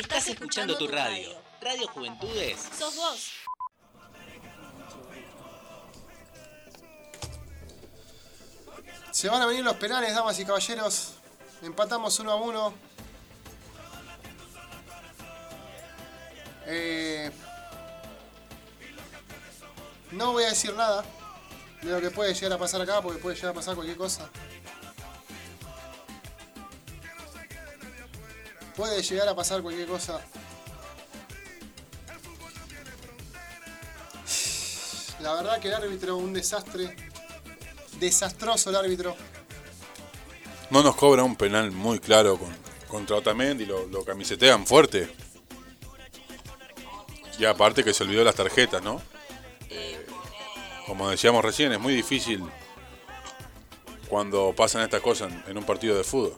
Estás escuchando tu radio. Radio Juventudes. Sos vos. Se van a venir los penales, damas y caballeros. Empatamos uno a uno. Eh, no voy a decir nada de lo que puede llegar a pasar acá, porque puede llegar a pasar cualquier cosa. Puede llegar a pasar cualquier cosa. La verdad que el árbitro, un desastre. Desastroso el árbitro. No nos cobra un penal muy claro con, contra Otamendi, lo, lo camisetean fuerte. Y aparte que se olvidó las tarjetas, ¿no? Eh, como decíamos recién, es muy difícil cuando pasan estas cosas en, en un partido de fútbol.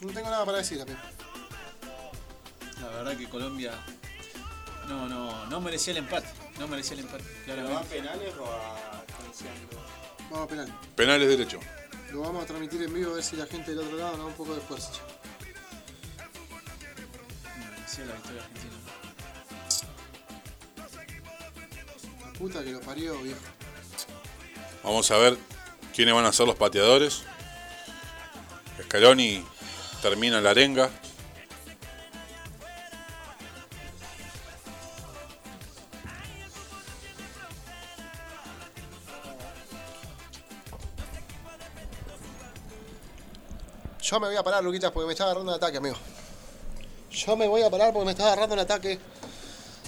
No tengo nada para decir, amigo. La verdad que Colombia no, no, no merecía el empate. No merecía el empate, claramente. penales o a Vamos a penal. Penales derecho. Lo vamos a transmitir en vivo a ver si la gente del otro lado nos da un poco de fuerza. No merecía la victoria argentina. La puta que lo parió, viejo. Vamos a ver quiénes van a ser los pateadores. Scaloni termina la arenga. Yo me voy a parar, Luquitas, porque me está agarrando un ataque, amigo. Yo me voy a parar porque me está agarrando un ataque.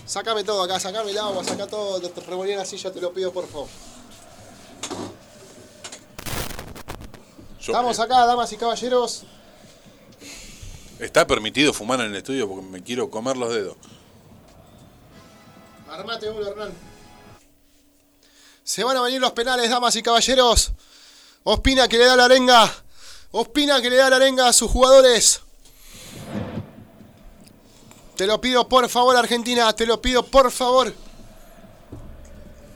Sácame todo acá, sacame el agua, saca todo, revolví la silla, te lo pido por favor. Yo- Estamos acá, damas y caballeros. Está permitido fumar en el estudio porque me quiero comer los dedos. Armate uno, Hernán. Se van a venir los penales, damas y caballeros. Ospina que le da la arenga. Ospina que le da la arenga a sus jugadores. Te lo pido por favor, Argentina. Te lo pido por favor.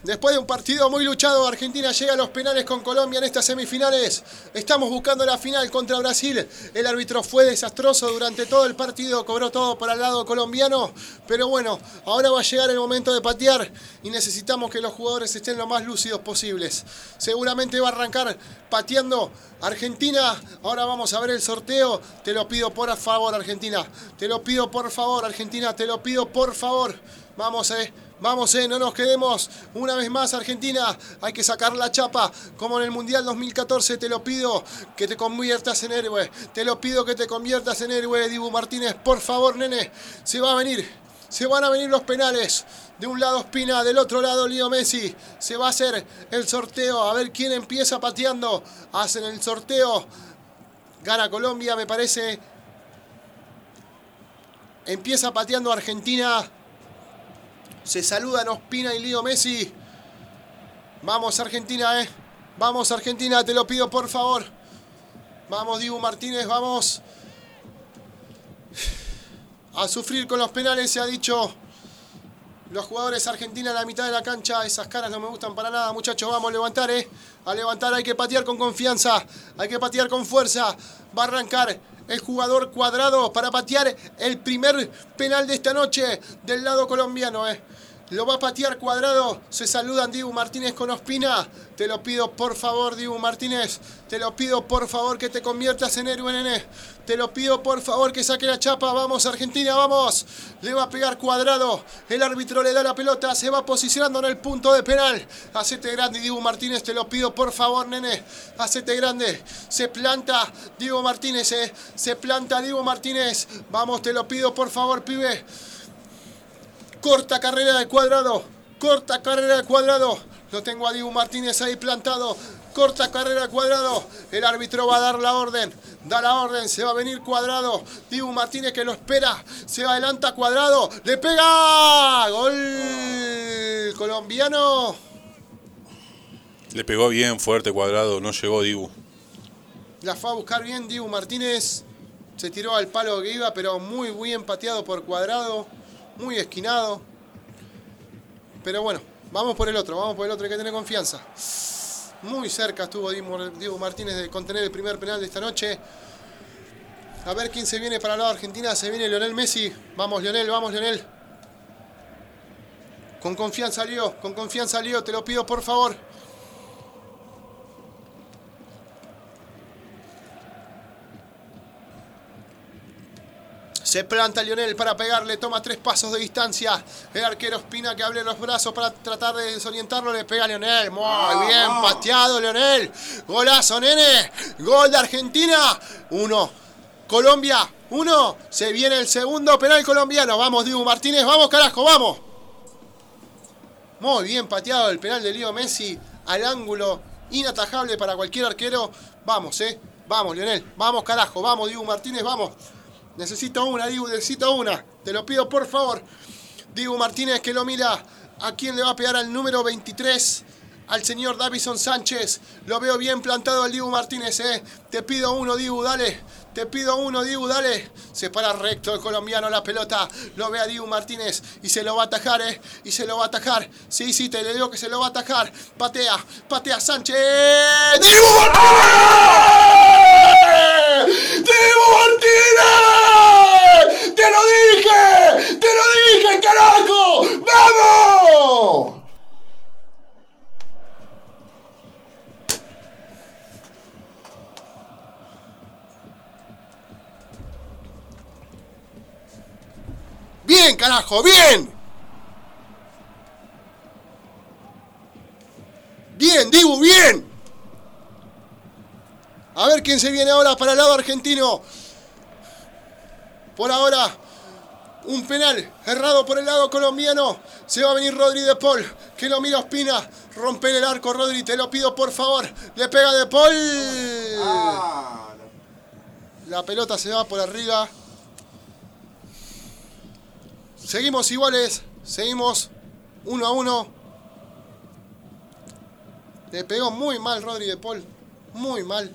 Después de un partido muy luchado, Argentina llega a los penales con Colombia en estas semifinales. Estamos buscando la final contra Brasil. El árbitro fue desastroso durante todo el partido, cobró todo para el lado colombiano. Pero bueno, ahora va a llegar el momento de patear y necesitamos que los jugadores estén lo más lúcidos posibles. Seguramente va a arrancar pateando Argentina. Ahora vamos a ver el sorteo. Te lo pido por favor, Argentina. Te lo pido por favor, Argentina. Te lo pido por favor. Vamos, eh. Vamos, eh, no nos quedemos. Una vez más, Argentina, hay que sacar la chapa. Como en el Mundial 2014, te lo pido que te conviertas en héroe. Te lo pido que te conviertas en héroe, Dibu Martínez. Por favor, nene, se va a venir. Se van a venir los penales. De un lado Espina, del otro lado Leo Messi. Se va a hacer el sorteo. A ver quién empieza pateando. Hacen el sorteo. Gana Colombia, me parece. Empieza pateando Argentina. Se saludan Ospina y Leo Messi. Vamos Argentina, eh. Vamos Argentina, te lo pido por favor. Vamos Dibu Martínez, vamos. A sufrir con los penales se ha dicho. Los jugadores argentinos en la mitad de la cancha, esas caras no me gustan para nada, muchachos. Vamos a levantar, eh. A levantar, hay que patear con confianza, hay que patear con fuerza. Va a arrancar el jugador cuadrado para patear el primer penal de esta noche del lado colombiano, eh. Lo va a patear cuadrado. Se saludan Dibu Martínez con Ospina. Te lo pido por favor, Dibu Martínez. Te lo pido por favor que te conviertas en héroe, nene. Te lo pido por favor que saque la chapa. Vamos, Argentina, vamos. Le va a pegar cuadrado. El árbitro le da la pelota. Se va posicionando en el punto de penal. Hacete grande, Dibu Martínez. Te lo pido por favor, nene. Hacete grande. Se planta Diego Martínez, eh. Se planta Diego Martínez. Vamos, te lo pido por favor, pibe. Corta carrera de cuadrado. Corta carrera de cuadrado. Lo tengo a Dibu Martínez ahí plantado. Corta carrera de cuadrado. El árbitro va a dar la orden. Da la orden. Se va a venir cuadrado. Dibu Martínez que lo espera. Se adelanta cuadrado. Le pega. Gol colombiano. Le pegó bien fuerte cuadrado, no llegó Dibu. La fue a buscar bien Dibu Martínez. Se tiró al palo que iba, pero muy bien pateado por cuadrado. Muy esquinado. Pero bueno, vamos por el otro, vamos por el otro, hay que tener confianza. Muy cerca estuvo Dibu Martínez de contener el primer penal de esta noche. A ver quién se viene para de Argentina. Se viene Lionel Messi. Vamos, Lionel, vamos, Lionel. Con confianza, Lío. Con confianza, Lío. Te lo pido, por favor. Se planta Lionel para pegarle, toma tres pasos de distancia. El arquero Espina que abre los brazos para tratar de desorientarlo. Le pega a Lionel. Muy bien, pateado Lionel. Golazo, nene. Gol de Argentina. Uno. Colombia. Uno. Se viene el segundo penal colombiano. Vamos, Dibu Martínez. Vamos, carajo, vamos. Muy bien pateado el penal de Leo Messi al ángulo. Inatajable para cualquier arquero. Vamos, eh. Vamos, Lionel. Vamos, carajo. Vamos, Dibu Martínez. Vamos. Necesito una, Dibu, necesito una. Te lo pido por favor. Dibu Martínez que lo mira. ¿A quién le va a pegar al número 23? Al señor Davison Sánchez. Lo veo bien plantado el Dibu Martínez, eh. Te pido uno, Dibu, dale. Te pido uno, Dibu, dale. Se para recto el colombiano la pelota. Lo ve a Dibu Martínez y se lo va a atajar, eh. Y se lo va a atajar. Sí, sí, te le digo que se lo va a atajar. Patea, patea Sánchez. ¡Dibu Martínez! ¡Te lo dije! ¡Te lo dije, carajo! ¡Vamos! ¡Bien, carajo! ¡Bien! ¡Bien, Dibu! ¡Bien! A ver quién se viene ahora para el lado argentino. Por ahora, un penal errado por el lado colombiano. Se va a venir Rodri de Paul, que lo mira Ospina. Romper el arco, Rodri, te lo pido por favor. Le pega de Paul. La pelota se va por arriba. Seguimos iguales. Seguimos uno a uno. Le pegó muy mal Rodri de Paul. Muy mal.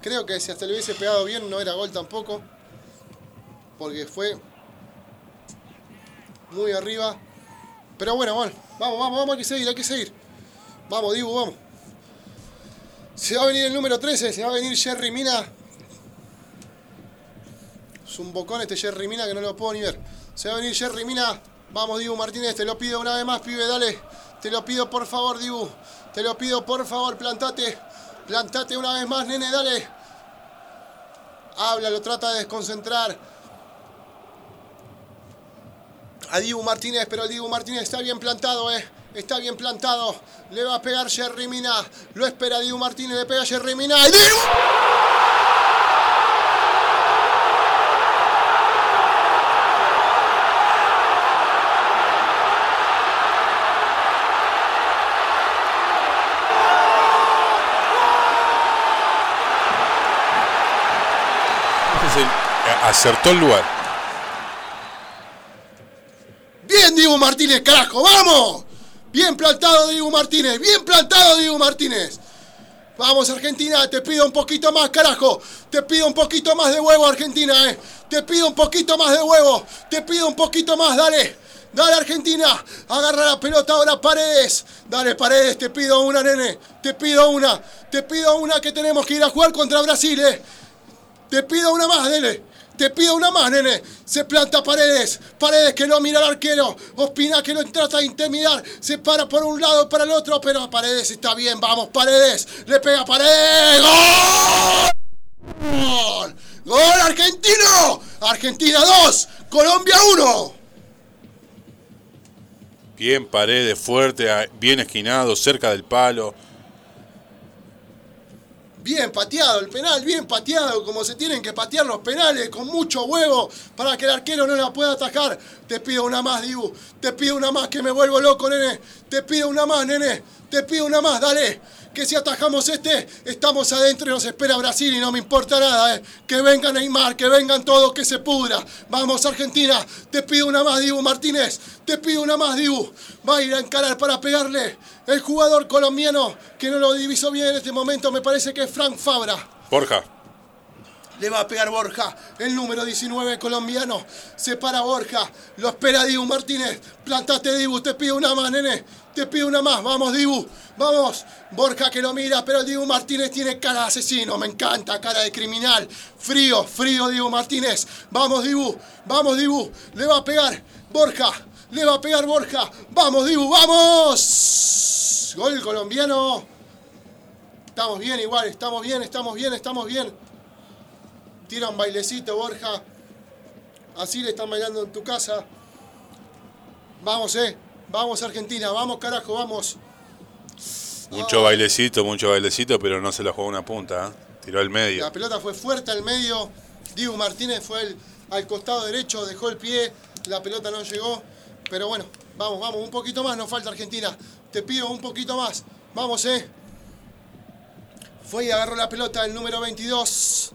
Creo que si hasta le hubiese pegado bien no era gol tampoco. Porque fue muy arriba. Pero bueno, bueno. Vamos, vamos, vamos, hay que seguir, hay que seguir. Vamos, Dibu, vamos. Se va a venir el número 13, se va a venir Jerry Mina. Es un bocón este Jerry Mina que no lo puedo ni ver. Se va a venir Jerry Mina. Vamos, Dibu Martínez, te lo pido una vez más, pibe, dale. Te lo pido por favor, Dibu. Te lo pido por favor, plantate. Plantate una vez más, nene, dale. Habla, lo trata de desconcentrar. A Dibu Martínez, pero el Dibu Martínez está bien plantado, eh. Está bien plantado. Le va a pegar Jerry Mina. Lo espera Dibu Martínez, le pega Jerry Mina. ¡Y Dibu! Acertó el lugar. Bien, Diego Martínez, carajo, vamos. Bien plantado, Diego Martínez. Bien plantado, Diego Martínez. Vamos, Argentina, te pido un poquito más, carajo. Te pido un poquito más de huevo, Argentina, eh. Te pido un poquito más de huevo. Te pido un poquito más, dale. Dale, Argentina. Agarra la pelota ahora, Paredes. Dale, Paredes, te pido una, nene. Te pido una. Te pido una que tenemos que ir a jugar contra Brasil, eh. Te pido una más, nene. Te pido una más, nene. Se planta Paredes. Paredes que no mira al arquero. Ospina que lo trata de intimidar. Se para por un lado, para el otro. Pero Paredes está bien. Vamos, Paredes. Le pega Paredes. ¡Gol! ¡Gol argentino! Argentina 2. Colombia 1. Bien paredes, fuerte, a- bien esquinado, cerca del palo. Bien pateado el penal, bien pateado, como se tienen que patear los penales, con mucho huevo, para que el arquero no la pueda atajar. Te pido una más, Dibu. Te pido una más, que me vuelvo loco, nene. Te pido una más, nene. Te pido una más, dale. Que si atajamos este, estamos adentro y nos espera Brasil y no me importa nada, eh. Que venga Neymar, que vengan todos, que se pudra. Vamos, Argentina. Te pido una más, Dibu Martínez. Te pido una más, Dibu. Va a ir a encarar para pegarle. El jugador colombiano, que no lo diviso bien en este momento, me parece que es Frank Fabra. Borja, Le va a pegar Borja, el número 19 colombiano. Se para Borja. Lo espera Dibu Martínez. Plantate Dibu, te pido una más, nene. Te pido una más. Vamos, Dibu. Vamos. Borja que lo mira, pero Dibu Martínez tiene cara de asesino. Me encanta, cara de criminal. Frío, frío Dibu Martínez. Vamos, Dibu. Vamos, Dibu. Le va a pegar Borja. Le va a pegar Borja. Vamos, Dibu, vamos. Gol colombiano. Estamos bien igual, estamos bien, estamos bien, estamos bien. Tira un bailecito, Borja. Así le están bailando en tu casa. Vamos, eh. Vamos, Argentina. Vamos, carajo, vamos. Mucho bailecito, mucho bailecito, pero no se la jugó una punta. ¿eh? Tiró al medio. La pelota fue fuerte al medio. Dibu Martínez fue el- al costado derecho, dejó el pie. La pelota no llegó. Pero bueno, vamos, vamos. Un poquito más nos falta Argentina. Te pido un poquito más. Vamos, eh. Fue y agarró la pelota el número 22.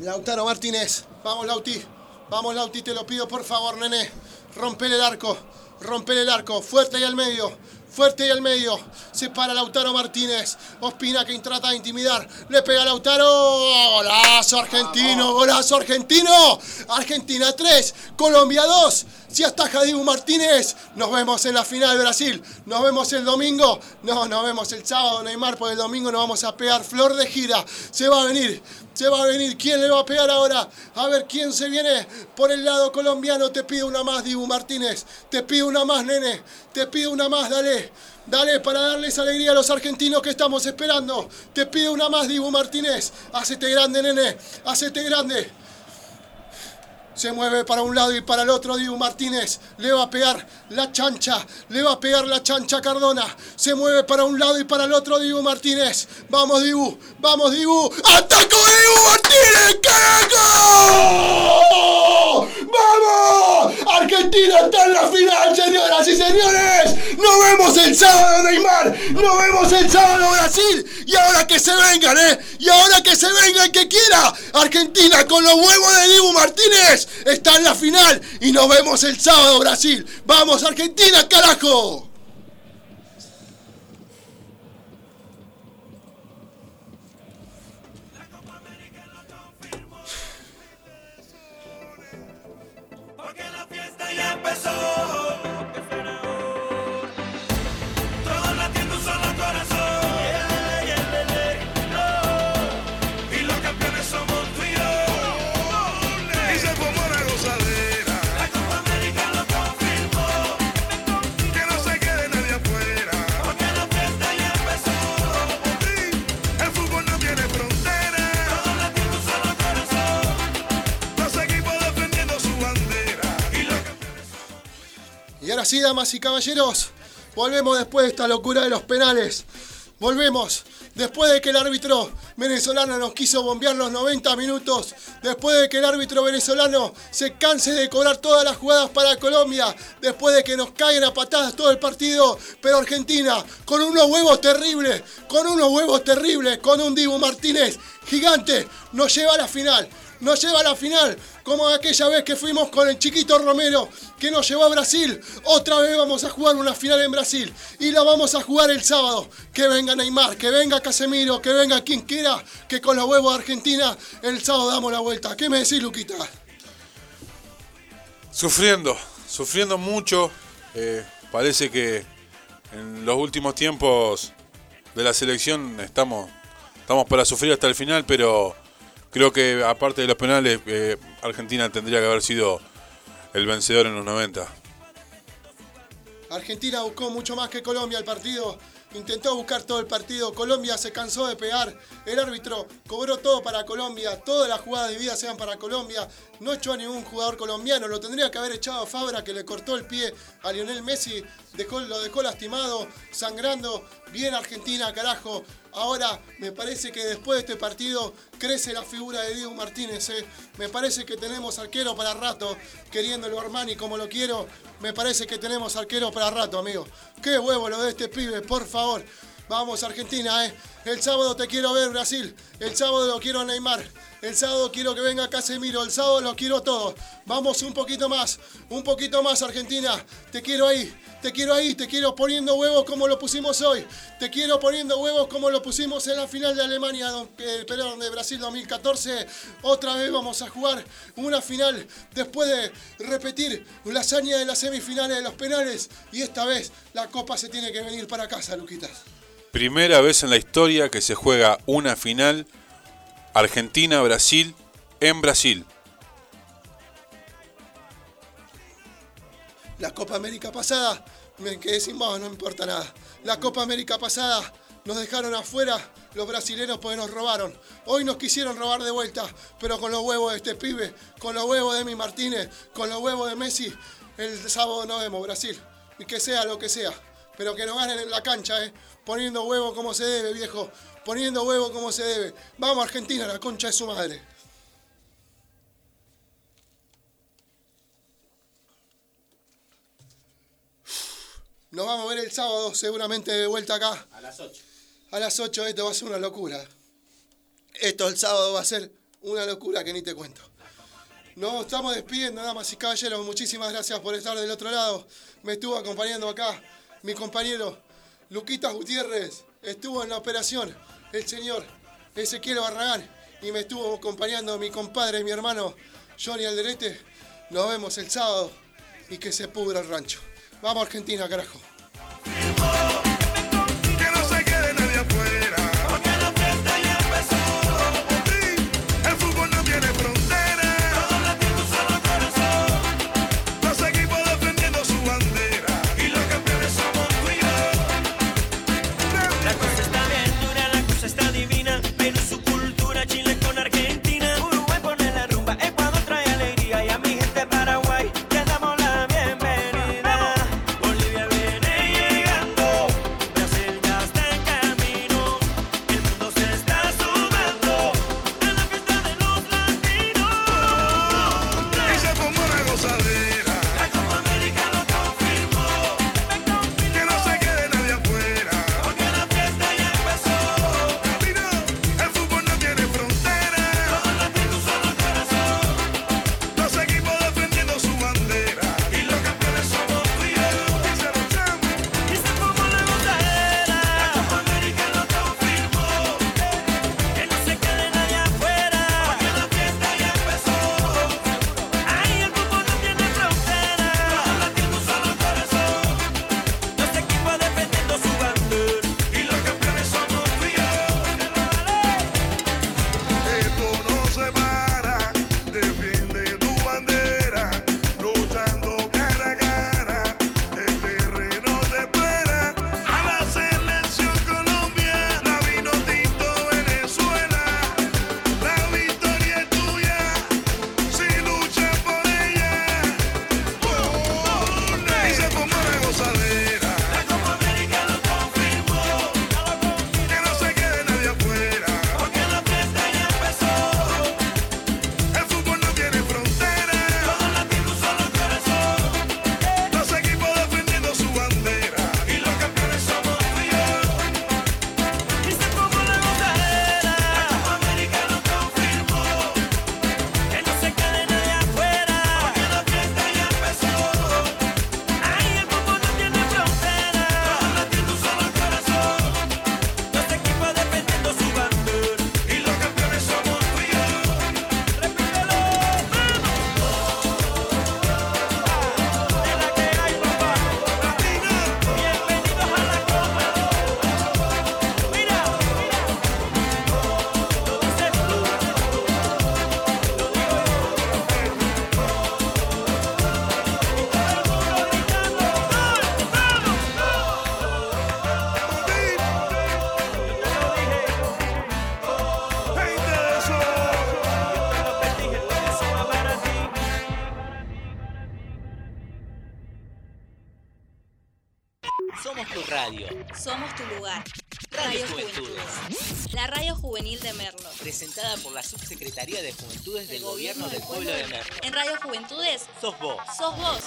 Lautaro Martínez. Vamos, Lauti. Vamos, Lauti, te lo pido por favor, nene. Rompele el arco. Rompele el arco. Fuerte ahí al medio. Fuerte ahí al medio. Se para Lautaro Martínez. Ospina que trata de intimidar. Le pega Lautaro. Golazo argentino. Golazo argentino. Argentina 3. Colombia 2. Si ataja Dibu Martínez, nos vemos en la final de Brasil. Nos vemos el domingo. No, nos vemos el sábado, Neymar, porque el domingo nos vamos a pegar flor de gira. Se va a venir. Se va a venir. ¿Quién le va a pegar ahora? A ver quién se viene por el lado colombiano. Te pido una más, Dibu Martínez. Te pido una más, nene. Te pido una más, dale. Dale para darles alegría a los argentinos que estamos esperando. Te pido una más, Dibu Martínez. Hacete grande, nene. Hacete grande. Se mueve para un lado y para el otro Dibu Martínez. Le va a pegar la chancha. Le va a pegar la chancha Cardona. Se mueve para un lado y para el otro Dibu Martínez. Vamos Dibu. Vamos Dibu. ¡Atacó Dibu Martínez! ¡Carajo! ¡Vamos! Argentina está en la final, señoras y señores. Nos vemos el sábado, Neymar. Nos vemos el sábado, Brasil. Y ahora que se vengan, ¿eh? Y ahora que se venga el que quiera. Argentina con los huevos de Dibu Martínez está en la final. Y nos vemos el sábado, Brasil. ¡Vamos, Argentina, carajo! Y ahora sí, damas y caballeros, volvemos después de esta locura de los penales. Volvemos. Después de que el árbitro venezolano nos quiso bombear los 90 minutos, después de que el árbitro venezolano se canse de cobrar todas las jugadas para Colombia, después de que nos caigan a patadas todo el partido, pero Argentina, con unos huevos terribles, con unos huevos terribles, con un Dibu Martínez gigante, nos lleva a la final nos lleva a la final, como aquella vez que fuimos con el chiquito Romero, que nos llevó a Brasil. Otra vez vamos a jugar una final en Brasil y la vamos a jugar el sábado. Que venga Neymar, que venga Casemiro, que venga quien quiera, que con los huevos de Argentina el sábado damos la vuelta. ¿Qué me decís, Luquita? Sufriendo, sufriendo mucho. Eh, parece que en los últimos tiempos de la selección estamos, estamos para sufrir hasta el final, pero creo que aparte de los penales, eh, Argentina tendría que haber sido el vencedor en los 90. Argentina buscó mucho más que Colombia el partido. Intentó buscar todo el partido. Colombia se cansó de pegar. El árbitro cobró todo para Colombia. Todas las jugadas de vida sean para Colombia. No echó a ningún jugador colombiano. Lo tendría que haber echado a Fabra, que le cortó el pie a Lionel Messi. Lo dejó lastimado, sangrando. Bien Argentina, carajo. Ahora me parece que después de este partido crece la figura de Diego Martínez. eh. Me parece que tenemos arquero para rato, queriéndolo Armani como lo quiero. Me parece que tenemos arquero para rato, amigo. Qué huevo lo de este pibe, por favor. Vamos, Argentina, ¿eh? El sábado te quiero ver, Brasil. El sábado lo quiero Neymar. El sábado quiero que venga Casemiro. El sábado lo quiero todo. Vamos un poquito más. Un poquito más, Argentina. Te quiero ahí. Te quiero ahí. Te quiero poniendo huevos como lo pusimos hoy. Te quiero poniendo huevos como lo pusimos en la final de Alemania, eh, perdón, de Brasil 2014. Otra vez vamos a jugar una final después de repetir la hazaña de las semifinales de los penales. Y esta vez la copa se tiene que venir para casa, Luquitas. Primera vez en la historia que se juega una final Argentina-Brasil en Brasil. La Copa América pasada, me quedé sin voz, no importa nada. La Copa América pasada nos dejaron afuera los brasileños porque nos robaron. Hoy nos quisieron robar de vuelta, pero con los huevos de este pibe, con los huevos de mi Martínez, con los huevos de Messi, el sábado nos vemos, Brasil. Y que sea lo que sea, pero que nos ganen en la cancha, ¿eh? Poniendo huevo como se debe, viejo. Poniendo huevo como se debe. Vamos, Argentina, la concha de su madre. Nos vamos a ver el sábado, seguramente de vuelta acá. A las 8. A las 8 esto va a ser una locura. Esto el sábado va a ser una locura que ni te cuento. Nos estamos despidiendo, damas y caballeros. Muchísimas gracias por estar del otro lado. Me estuvo acompañando acá mi compañero Luquitas Gutiérrez. Estuvo en la operación el señor Ezequiel Barragán. Y me estuvo acompañando mi compadre, mi hermano Johnny Alderete. Nos vemos el sábado y que se pudra el rancho. Vamos Argentina, carajo. Presentada por la Subsecretaría de Juventudes del Gobierno del Pueblo de Merlo. En Radio Juventudes Sos vos. sos vos.